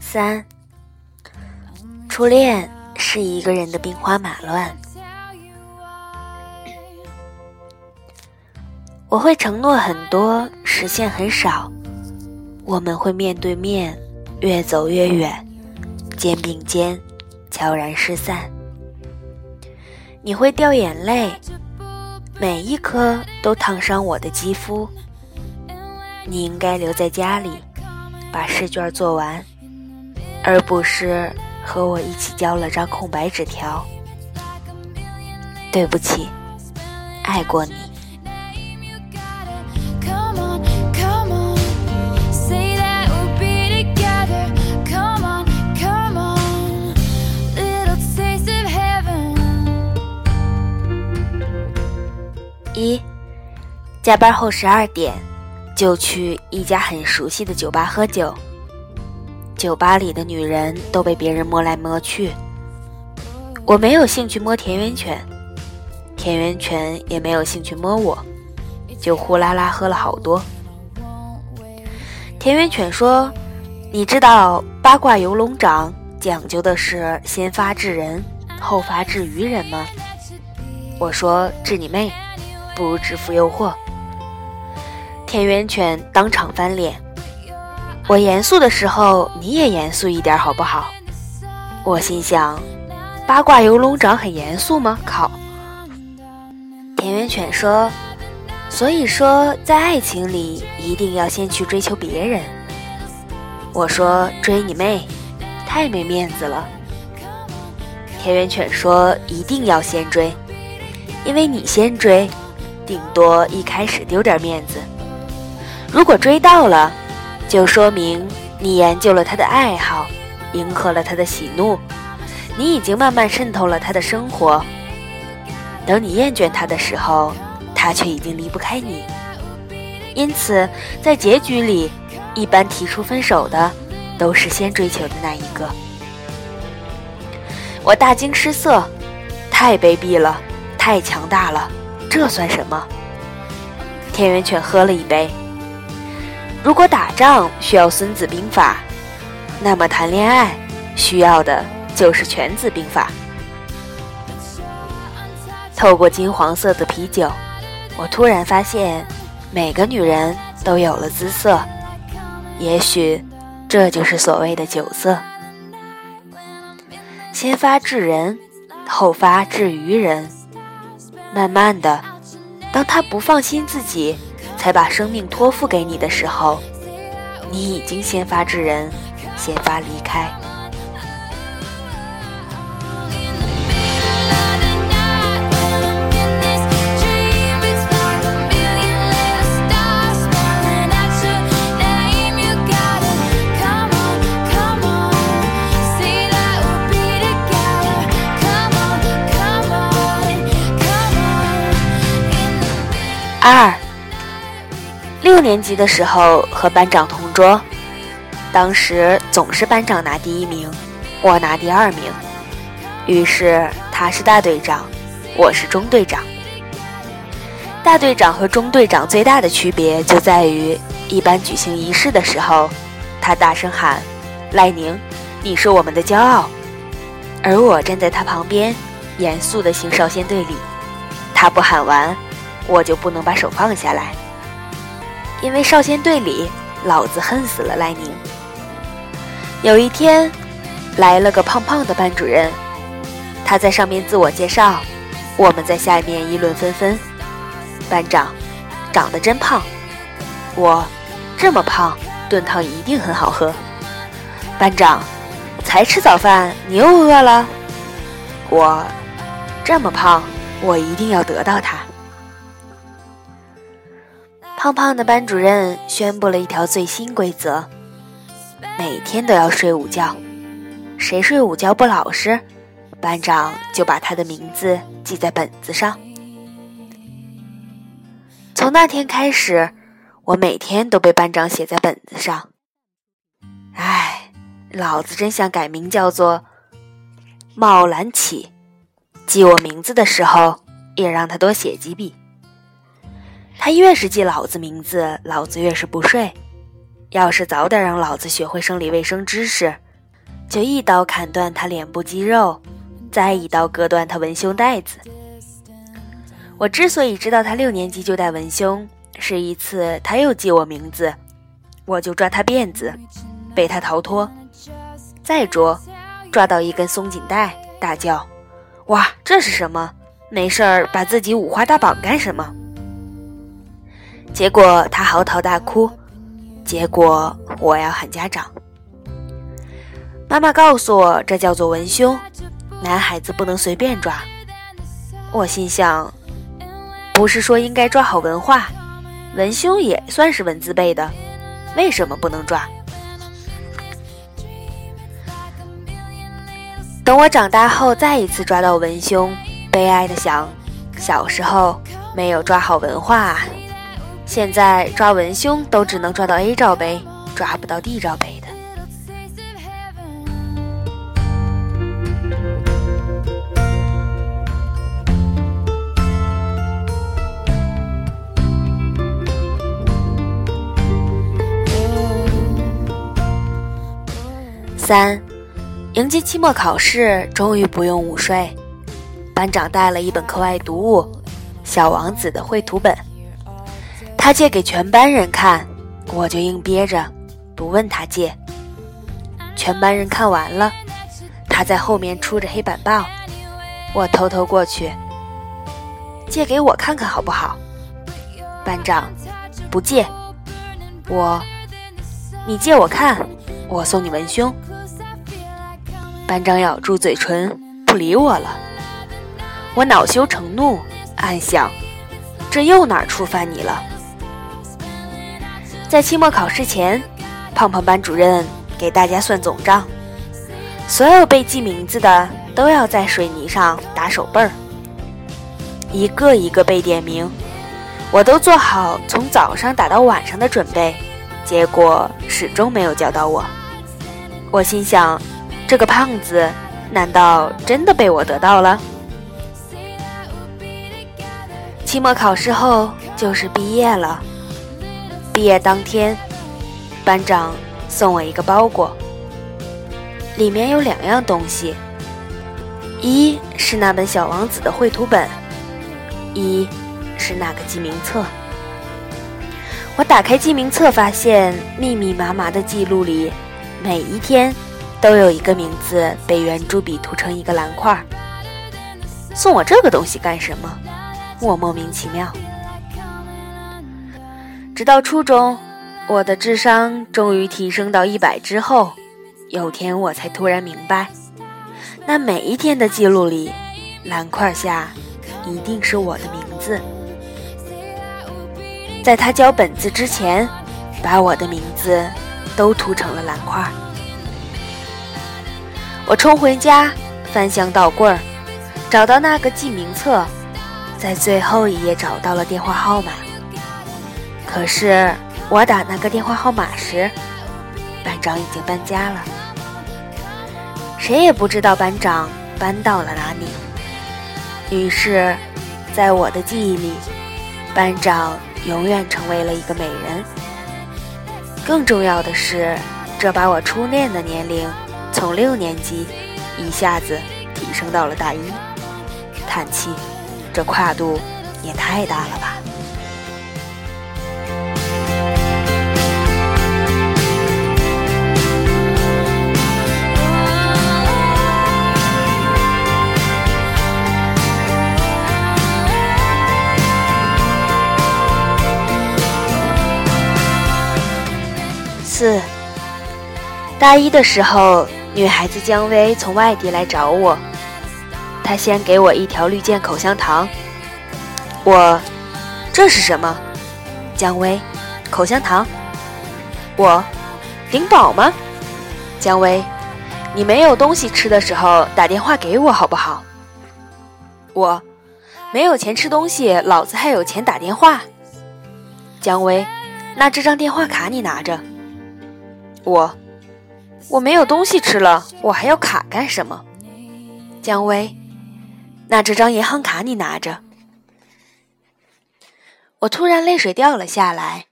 三，初恋是一个人的兵荒马乱。我会承诺很多，实现很少。我们会面对面，越走越远，肩并肩，悄然失散。你会掉眼泪，每一颗都烫伤我的肌肤。你应该留在家里，把试卷做完，而不是和我一起交了张空白纸条。对不起，爱过你。一，加班后十二点，就去一家很熟悉的酒吧喝酒。酒吧里的女人都被别人摸来摸去，我没有兴趣摸田园犬，田园犬也没有兴趣摸我，就呼啦啦喝了好多。田园犬说：“你知道八卦游龙掌讲究的是先发制人，后发制于人吗？”我说：“治你妹！”不如制服诱惑。田园犬当场翻脸。我严肃的时候，你也严肃一点好不好？我心想，八卦游龙掌很严肃吗？靠！田园犬说：“所以说，在爱情里一定要先去追求别人。”我说：“追你妹，太没面子了。”田园犬说：“一定要先追，因为你先追。”顶多一开始丢点面子，如果追到了，就说明你研究了他的爱好，迎合了他的喜怒，你已经慢慢渗透了他的生活。等你厌倦他的时候，他却已经离不开你。因此，在结局里，一般提出分手的都是先追求的那一个。我大惊失色，太卑鄙了，太强大了。这算什么？田园犬喝了一杯。如果打仗需要《孙子兵法》，那么谈恋爱需要的就是《全子兵法》。透过金黄色的啤酒，我突然发现，每个女人都有了姿色。也许，这就是所谓的酒色。先发制人，后发制于人。慢慢的，当他不放心自己，才把生命托付给你的时候，你已经先发制人，先发离开。二六年级的时候和班长同桌，当时总是班长拿第一名，我拿第二名。于是他是大队长，我是中队长。大队长和中队长最大的区别就在于，一般举行仪式的时候，他大声喊：“赖宁，你是我们的骄傲。”而我站在他旁边，严肃的行少先队礼。他不喊完。我就不能把手放下来，因为少先队里，老子恨死了赖宁。有一天，来了个胖胖的班主任，他在上面自我介绍，我们在下面议论纷纷。班长，长得真胖。我，这么胖，炖汤一定很好喝。班长，才吃早饭，你又饿了。我，这么胖，我一定要得到他。胖胖的班主任宣布了一条最新规则：每天都要睡午觉。谁睡午觉不老实，班长就把他的名字记在本子上。从那天开始，我每天都被班长写在本子上。唉，老子真想改名叫做冒蓝起。记我名字的时候，也让他多写几笔。他越是记老子名字，老子越是不睡。要是早点让老子学会生理卫生知识，就一刀砍断他脸部肌肉，再一刀割断他文胸带子。我之所以知道他六年级就戴文胸，是一次他又记我名字，我就抓他辫子，被他逃脱，再捉，抓到一根松紧带，大叫：“哇，这是什么？没事儿把自己五花大绑干什么？”结果他嚎啕大哭，结果我要喊家长。妈妈告诉我，这叫做文胸，男孩子不能随便抓。我心想，不是说应该抓好文化，文胸也算是文字辈的，为什么不能抓？等我长大后再一次抓到文胸，悲哀的想，小时候没有抓好文化。现在抓文胸都只能抓到 A 罩杯，抓不到 D 罩杯的。三，迎接期末考试，终于不用午睡。班长带了一本课外读物《小王子》的绘图本。他借给全班人看，我就硬憋着不问他借。全班人看完了，他在后面出着黑板报，我偷偷过去，借给我看看好不好？班长，不借。我，你借我看，我送你文胸。班长咬住嘴唇，不理我了。我恼羞成怒，暗想，这又哪触犯你了？在期末考试前，胖胖班主任给大家算总账。所有被记名字的都要在水泥上打手背儿，一个一个被点名。我都做好从早上打到晚上的准备，结果始终没有叫到我。我心想，这个胖子难道真的被我得到了？期末考试后就是毕业了。毕业当天，班长送我一个包裹，里面有两样东西，一是那本《小王子》的绘图本，一是那个记名册。我打开记名册，发现密密麻麻的记录里，每一天都有一个名字被圆珠笔涂成一个蓝块。送我这个东西干什么？我莫名其妙。直到初中，我的智商终于提升到一百之后，有天我才突然明白，那每一天的记录里，蓝块下一定是我的名字。在他交本子之前，把我的名字都涂成了蓝块。我冲回家，翻箱倒柜儿，找到那个记名册，在最后一页找到了电话号码。可是我打那个电话号码时，班长已经搬家了，谁也不知道班长搬到了哪里。于是，在我的记忆里，班长永远成为了一个美人。更重要的是，这把我初恋的年龄从六年级一下子提升到了大一。叹气，这跨度也太大了吧。四大一的时候，女孩子姜薇从外地来找我，她先给我一条绿箭口香糖。我，这是什么？姜薇，口香糖。我，顶饱吗？姜薇，你没有东西吃的时候打电话给我好不好？我，没有钱吃东西，老子还有钱打电话。姜薇，那这张电话卡你拿着。我，我没有东西吃了，我还要卡干什么？姜薇，那这张银行卡你拿着。我突然泪水掉了下来。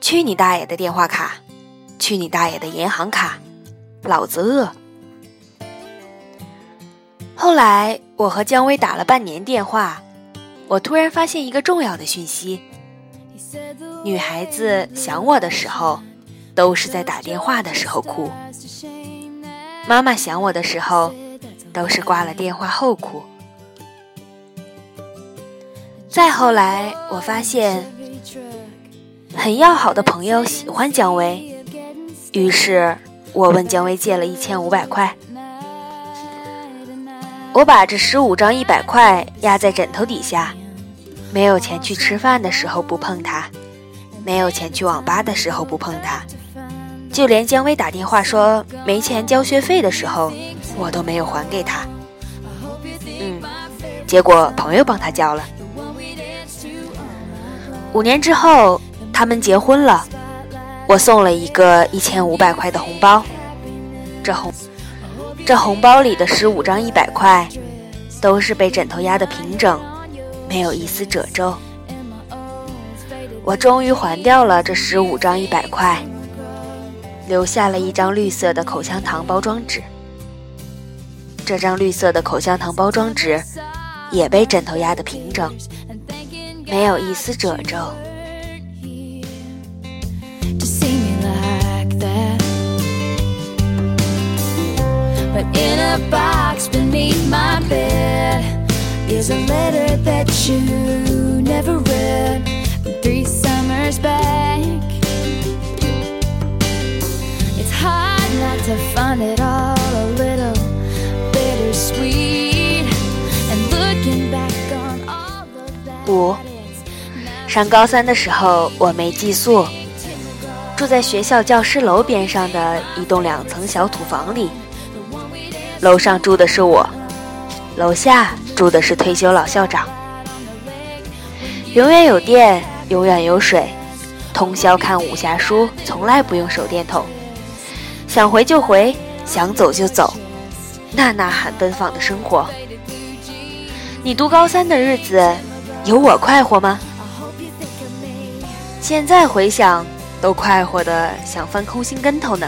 去你大爷的电话卡！去你大爷的银行卡！老子饿。后来我和姜薇打了半年电话，我突然发现一个重要的讯息：女孩子想我的时候，都是在打电话的时候哭；妈妈想我的时候，都是挂了电话后哭。再后来，我发现。很要好的朋友喜欢姜薇，于是我问姜薇借了一千五百块。我把这十五张一百块压在枕头底下，没有钱去吃饭的时候不碰它，没有钱去网吧的时候不碰它，就连姜薇打电话说没钱交学费的时候，我都没有还给他。嗯，结果朋友帮他交了。五年之后。他们结婚了，我送了一个一千五百块的红包。这红，这红包里的十五张一百块，都是被枕头压的平整，没有一丝褶皱。我终于还掉了这十五张一百块，留下了一张绿色的口香糖包装纸。这张绿色的口香糖包装纸，也被枕头压得平整，没有一丝褶皱。上高三的时候，我没寄宿，住在学校教师楼边上的一栋两层小土房里。楼上住的是我，楼下住的是退休老校长。永远有电，永远有水，通宵看武侠书，从来不用手电筒。想回就回，想走就走，那呐喊奔放的生活。你读高三的日子，有我快活吗？现在回想，都快活的想翻空心跟头呢。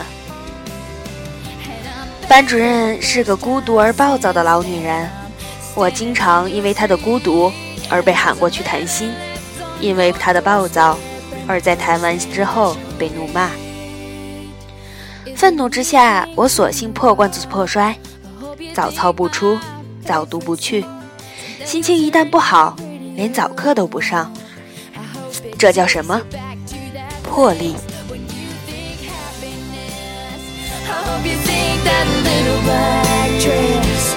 班主任是个孤独而暴躁的老女人，我经常因为她的孤独而被喊过去谈心，因为她的暴躁而在谈完之后被怒骂。愤怒之下，我索性破罐子破摔，早操不出，早读不去，心情一旦不好，连早课都不上。这叫什么？魄力。that little black dress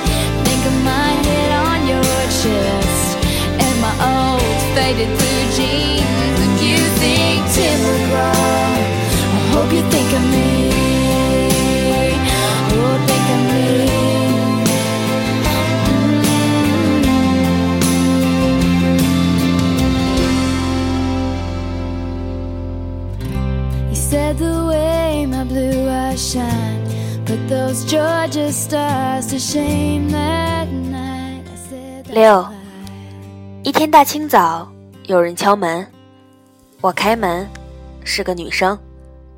Think of me. Mm. the way my blue eyes shine 六，一天大清早，有人敲门，我开门，是个女生，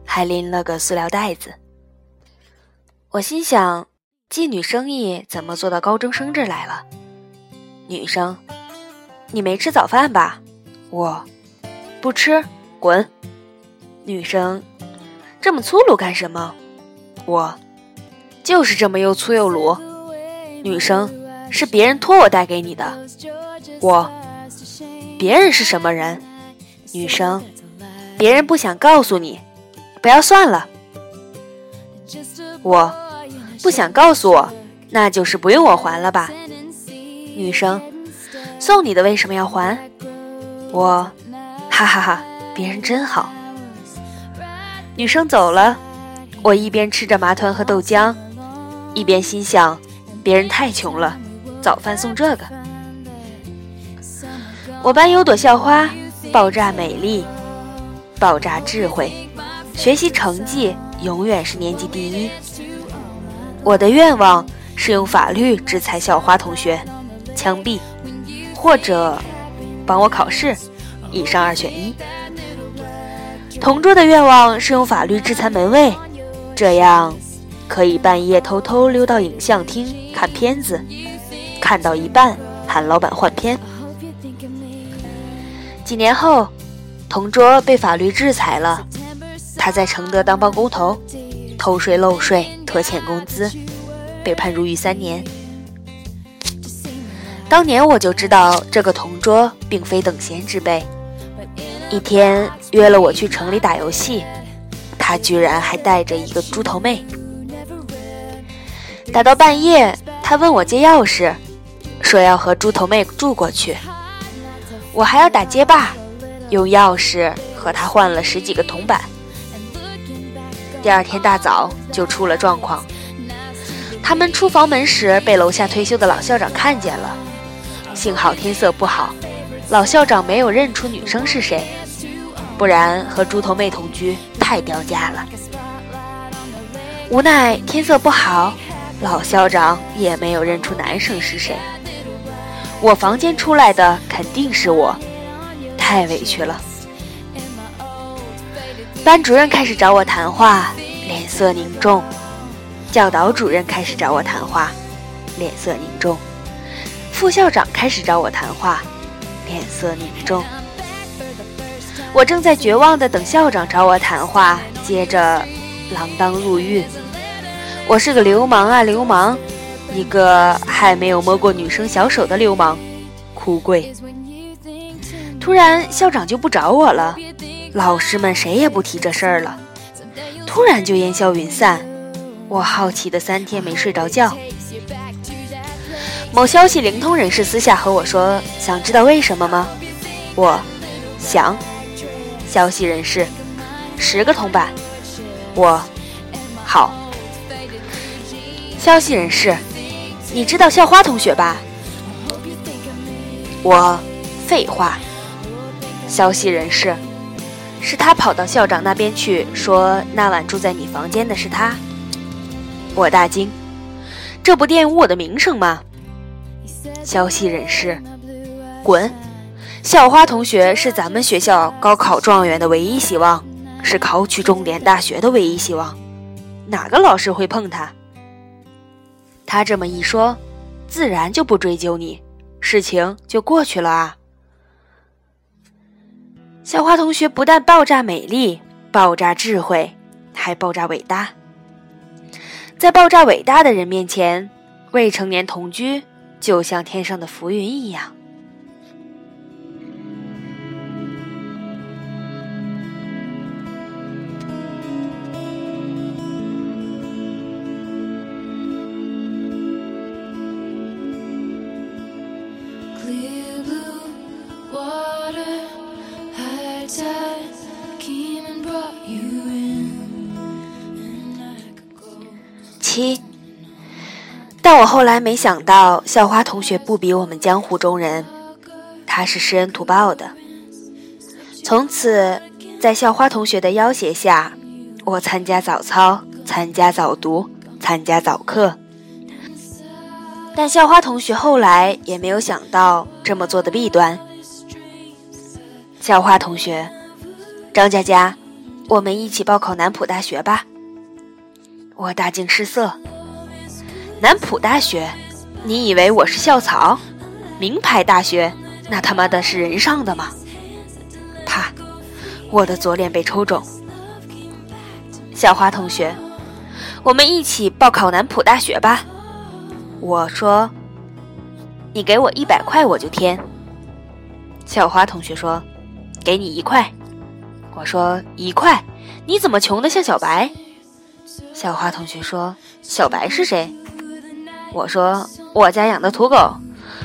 还拎了个塑料袋子。我心想，妓女生意怎么做到高中生这来了？女生，你没吃早饭吧？我，不吃，滚。女生，这么粗鲁干什么？我。就是这么又粗又鲁，女生是别人托我带给你的。我，别人是什么人？女生，别人不想告诉你，不要算了。我，不想告诉我，那就是不用我还了吧？女生，送你的为什么要还？我，哈哈哈，别人真好。女生走了，我一边吃着麻团和豆浆。一边心想，别人太穷了，早饭送这个。我班有朵校花，爆炸美丽，爆炸智慧，学习成绩永远是年级第一。我的愿望是用法律制裁校花同学，枪毙，或者帮我考试，以上二选一。同桌的愿望是用法律制裁门卫，这样可以半夜偷偷溜到影像厅看片子，看到一半喊老板换片。几年后，同桌被法律制裁了，他在承德当包工头，偷税漏税。拖欠工资，被判入狱三年。当年我就知道这个同桌并非等闲之辈。一天约了我去城里打游戏，他居然还带着一个猪头妹。打到半夜，他问我借钥匙，说要和猪头妹住过去。我还要打街霸，用钥匙和他换了十几个铜板。第二天大早就出了状况，他们出房门时被楼下退休的老校长看见了。幸好天色不好，老校长没有认出女生是谁，不然和猪头妹同居太掉价了。无奈天色不好，老校长也没有认出男生是谁。我房间出来的肯定是我，太委屈了。班主任开始找我谈话，脸色凝重；教导主任开始找我谈话，脸色凝重；副校长开始找我谈话，脸色凝重。我正在绝望的等校长找我谈话，接着锒铛入狱。我是个流氓啊，流氓！一个还没有摸过女生小手的流氓，哭跪。突然，校长就不找我了。老师们谁也不提这事儿了，突然就烟消云散。我好奇的三天没睡着觉。某消息灵通人士私下和我说：“想知道为什么吗？”我想。消息人士，十个铜板。我好。消息人士，你知道校花同学吧？我废话。消息人士。是他跑到校长那边去，说那晚住在你房间的是他。我大惊，这不玷污我的名声吗？消息人士，滚！校花同学是咱们学校高考状元的唯一希望，是考取重点大学的唯一希望，哪个老师会碰他？他这么一说，自然就不追究你，事情就过去了啊。校花同学不但爆炸美丽、爆炸智慧，还爆炸伟大。在爆炸伟大的人面前，未成年同居就像天上的浮云一样。一，但我后来没想到，校花同学不比我们江湖中人，他是施恩图报的。从此，在校花同学的要挟下，我参加早操，参加早读，参加早课。但校花同学后来也没有想到这么做的弊端。校花同学，张佳佳，我们一起报考南浦大学吧。我大惊失色。南浦大学，你以为我是校草？名牌大学，那他妈的是人上的吗？啪！我的左脸被抽中。小花同学，我们一起报考南浦大学吧。我说，你给我一百块我就填。小花同学说，给你一块。我说一块，你怎么穷的像小白？小花同学说：“小白是谁？”我说：“我家养的土狗，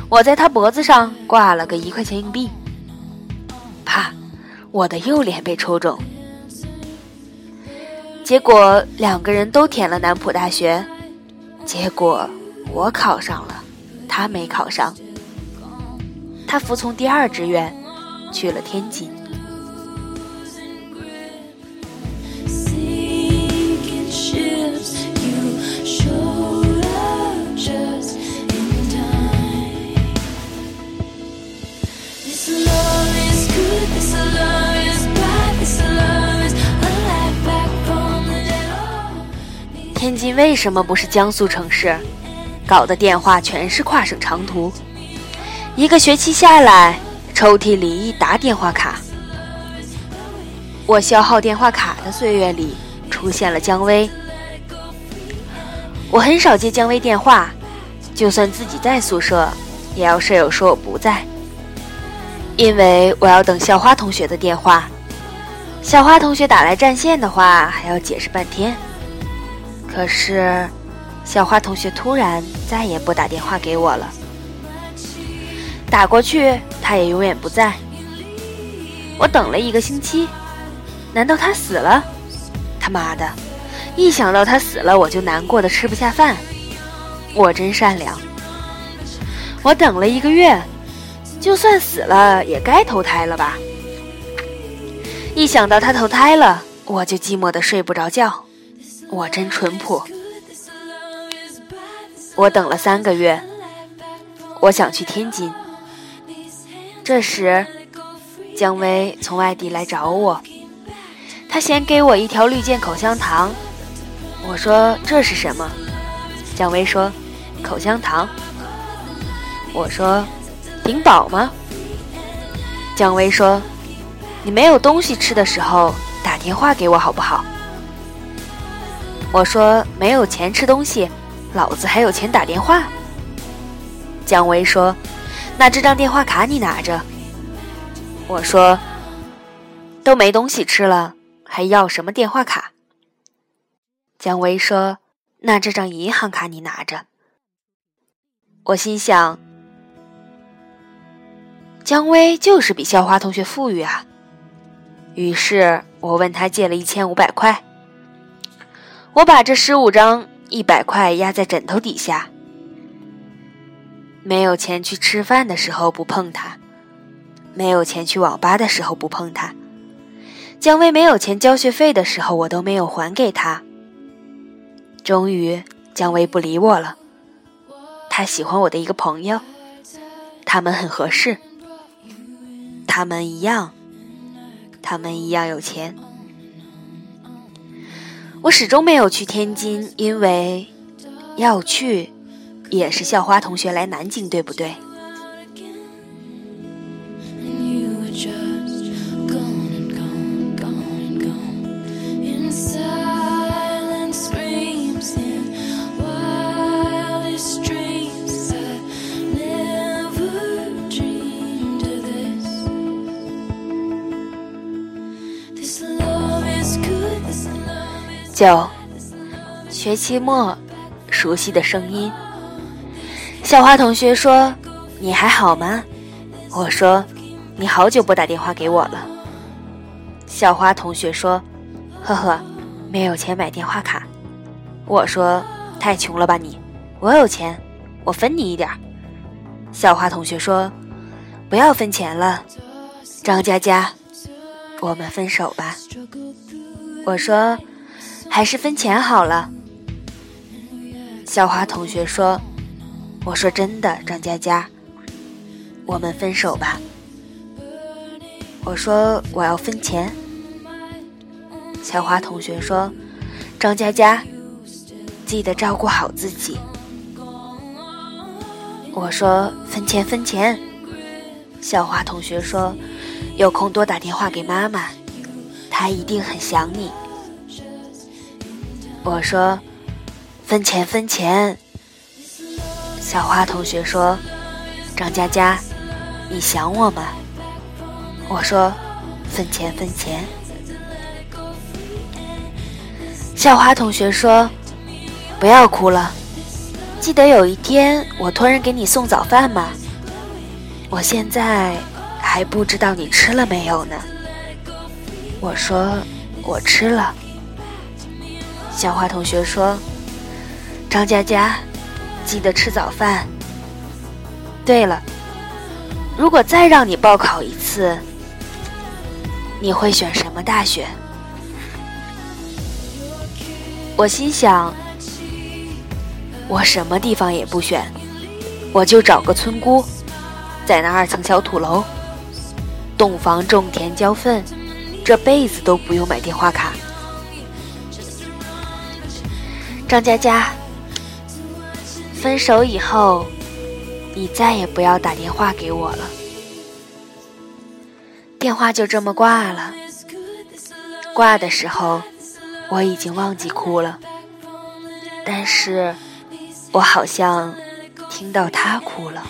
我在它脖子上挂了个一块钱硬币。”啪！我的右脸被抽中。结果两个人都填了南浦大学，结果我考上了，他没考上。他服从第二志愿，去了天津。为什么不是江苏城市？搞的电话全是跨省长途，一个学期下来，抽屉里一沓电话卡。我消耗电话卡的岁月里，出现了姜薇。我很少接姜薇电话，就算自己在宿舍，也要舍友说我不在，因为我要等校花同学的电话。校花同学打来占线的话，还要解释半天。可是。小花同学突然再也不打电话给我了，打过去他也永远不在。我等了一个星期，难道他死了？他妈的，一想到他死了我就难过的吃不下饭。我真善良。我等了一个月，就算死了也该投胎了吧？一想到他投胎了，我就寂寞的睡不着觉。我真淳朴。我等了三个月，我想去天津。这时，姜薇从外地来找我，她先给我一条绿箭口香糖。我说这是什么？姜薇说口香糖。我说顶饱吗？姜薇说你没有东西吃的时候打电话给我好不好？我说没有钱吃东西。老子还有钱打电话。姜薇说：“那这张电话卡你拿着。”我说：“都没东西吃了，还要什么电话卡？”姜薇说：“那这张银行卡你拿着。”我心想：姜薇就是比校花同学富裕啊。于是我问他借了一千五百块。我把这十五张。一百块压在枕头底下，没有钱去吃饭的时候不碰它，没有钱去网吧的时候不碰它，姜薇没有钱交学费的时候我都没有还给他。终于，姜薇不理我了。他喜欢我的一个朋友，他们很合适，他们一样，他们一样有钱。我始终没有去天津，因为要去也是校花同学来南京，对不对？九，学期末，熟悉的声音。校花同学说：“你还好吗？”我说：“你好久不打电话给我了。”校花同学说：“呵呵，没有钱买电话卡。”我说：“太穷了吧你？我有钱，我分你一点。”校花同学说：“不要分钱了，张佳佳，我们分手吧。”我说。还是分钱好了。校花同学说：“我说真的，张佳佳，我们分手吧。”我说：“我要分钱。”校花同学说：“张佳佳，记得照顾好自己。”我说：“分钱分钱。”校花同学说：“有空多打电话给妈妈，她一定很想你。”我说：“分钱分钱。”小花同学说：“张佳佳，你想我吗？”我说：“分钱分钱。”校花同学说：“不要哭了，记得有一天我托人给你送早饭吗？我现在还不知道你吃了没有呢。”我说：“我吃了。”小花同学说：“张佳佳，记得吃早饭。对了，如果再让你报考一次，你会选什么大学？”我心想：“我什么地方也不选，我就找个村姑，在那二层小土楼，洞房种田浇粪，这辈子都不用买电话卡。”张佳佳，分手以后，你再也不要打电话给我了。电话就这么挂了。挂的时候，我已经忘记哭了，但是我好像听到他哭了。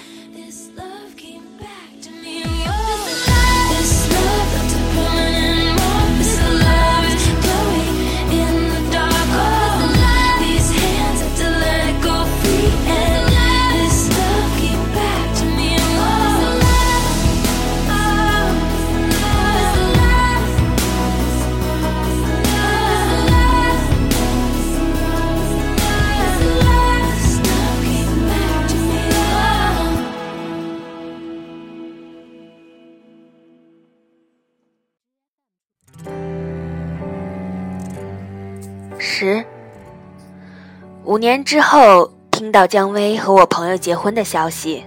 五年之后，听到姜薇和我朋友结婚的消息，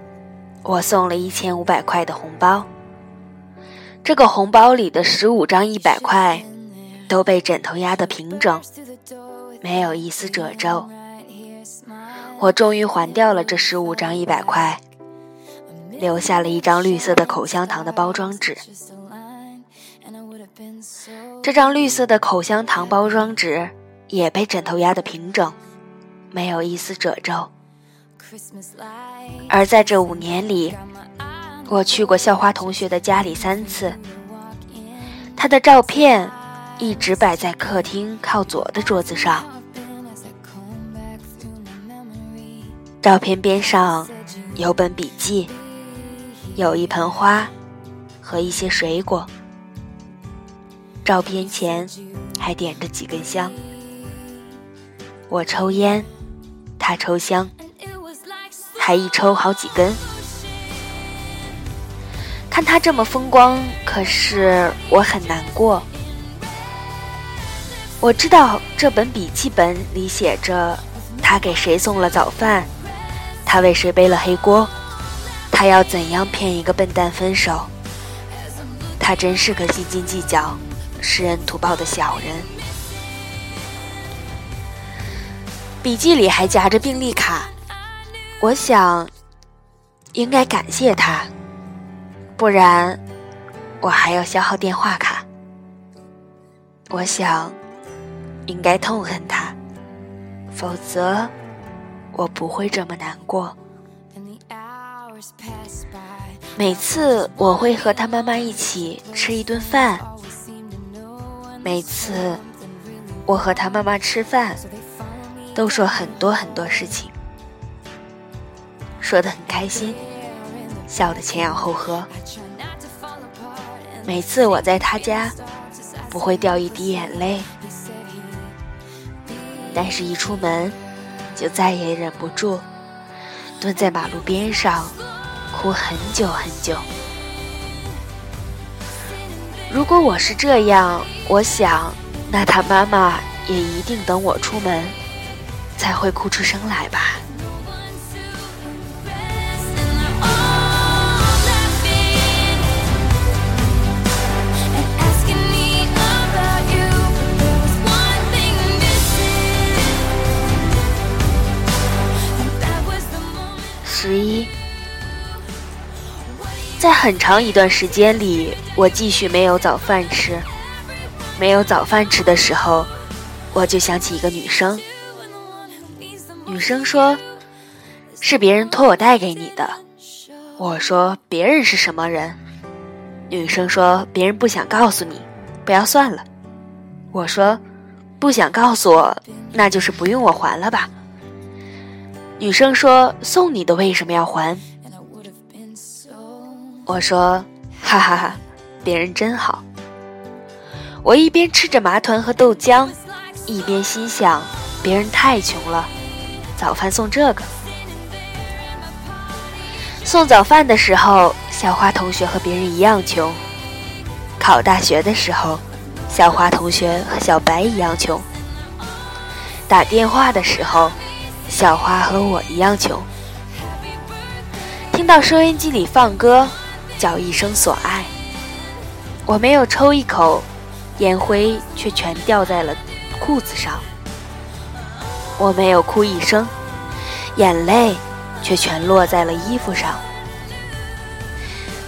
我送了一千五百块的红包。这个红包里的十五张一百块，都被枕头压得平整，没有一丝褶皱。我终于还掉了这十五张一百块，留下了一张绿色的口香糖的包装纸。这张绿色的口香糖包装纸。也被枕头压得平整，没有一丝褶皱。而在这五年里，我去过校花同学的家里三次，她的照片一直摆在客厅靠左的桌子上，照片边上有本笔记，有一盆花和一些水果，照片前还点着几根香。我抽烟，他抽香，还一抽好几根。看他这么风光，可是我很难过。我知道这本笔记本里写着他给谁送了早饭，他为谁背了黑锅，他要怎样骗一个笨蛋分手。他真是个斤斤计较、识人图报的小人。笔记里还夹着病历卡，我想应该感谢他，不然我还要消耗电话卡。我想应该痛恨他，否则我不会这么难过。每次我会和他妈妈一起吃一顿饭，每次我和他妈妈吃饭。都说很多很多事情，说得很开心，笑得前仰后合。每次我在他家，不会掉一滴眼泪，但是一出门，就再也忍不住，蹲在马路边上，哭很久很久。如果我是这样，我想，那他妈妈也一定等我出门。才会哭出声来吧。十一，在很长一段时间里，我继续没有早饭吃。没有早饭吃的时候，我就想起一个女生。女生说：“是别人托我带给你的。”我说：“别人是什么人？”女生说：“别人不想告诉你，不要算了。”我说：“不想告诉我，那就是不用我还了吧？”女生说：“送你的为什么要还？”我说：“哈哈哈，别人真好。”我一边吃着麻团和豆浆，一边心想：别人太穷了。早饭送这个。送早饭的时候，小花同学和别人一样穷；考大学的时候，小花同学和小白一样穷；打电话的时候，小花和我一样穷。听到收音机里放歌，叫一声所爱，我没有抽一口，烟灰却全掉在了裤子上。我没有哭一声，眼泪却全落在了衣服上。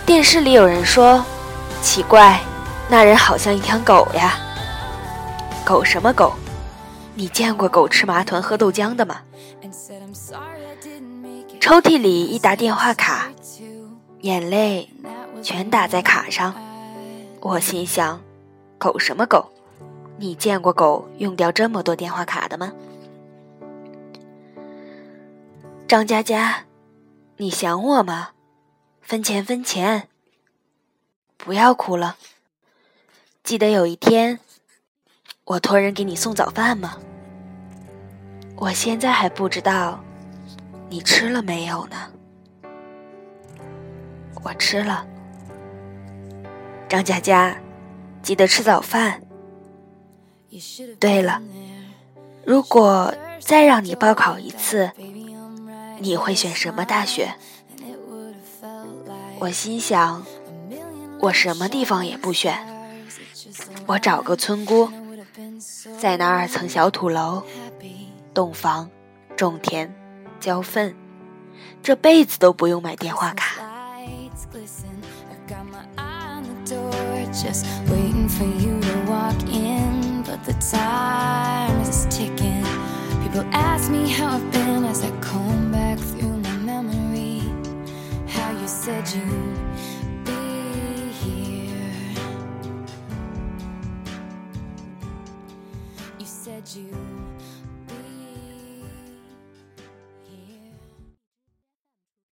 电视里有人说：“奇怪，那人好像一条狗呀。”狗什么狗？你见过狗吃麻团喝豆浆的吗？抽屉里一沓电话卡，眼泪全打在卡上。我心想：狗什么狗？你见过狗用掉这么多电话卡的吗？张佳佳，你想我吗？分钱分钱，不要哭了。记得有一天，我托人给你送早饭吗？我现在还不知道。你吃了没有呢？我吃了。张佳佳，记得吃早饭。对了，如果再让你报考一次，你会选什么大学？我心想我什么地方也不选，我找个村姑，在那二层小土楼洞房种田浇粪这辈子都不用买电话卡。But the time is ticking. People ask me how i've been as I said you'd be here. You said you.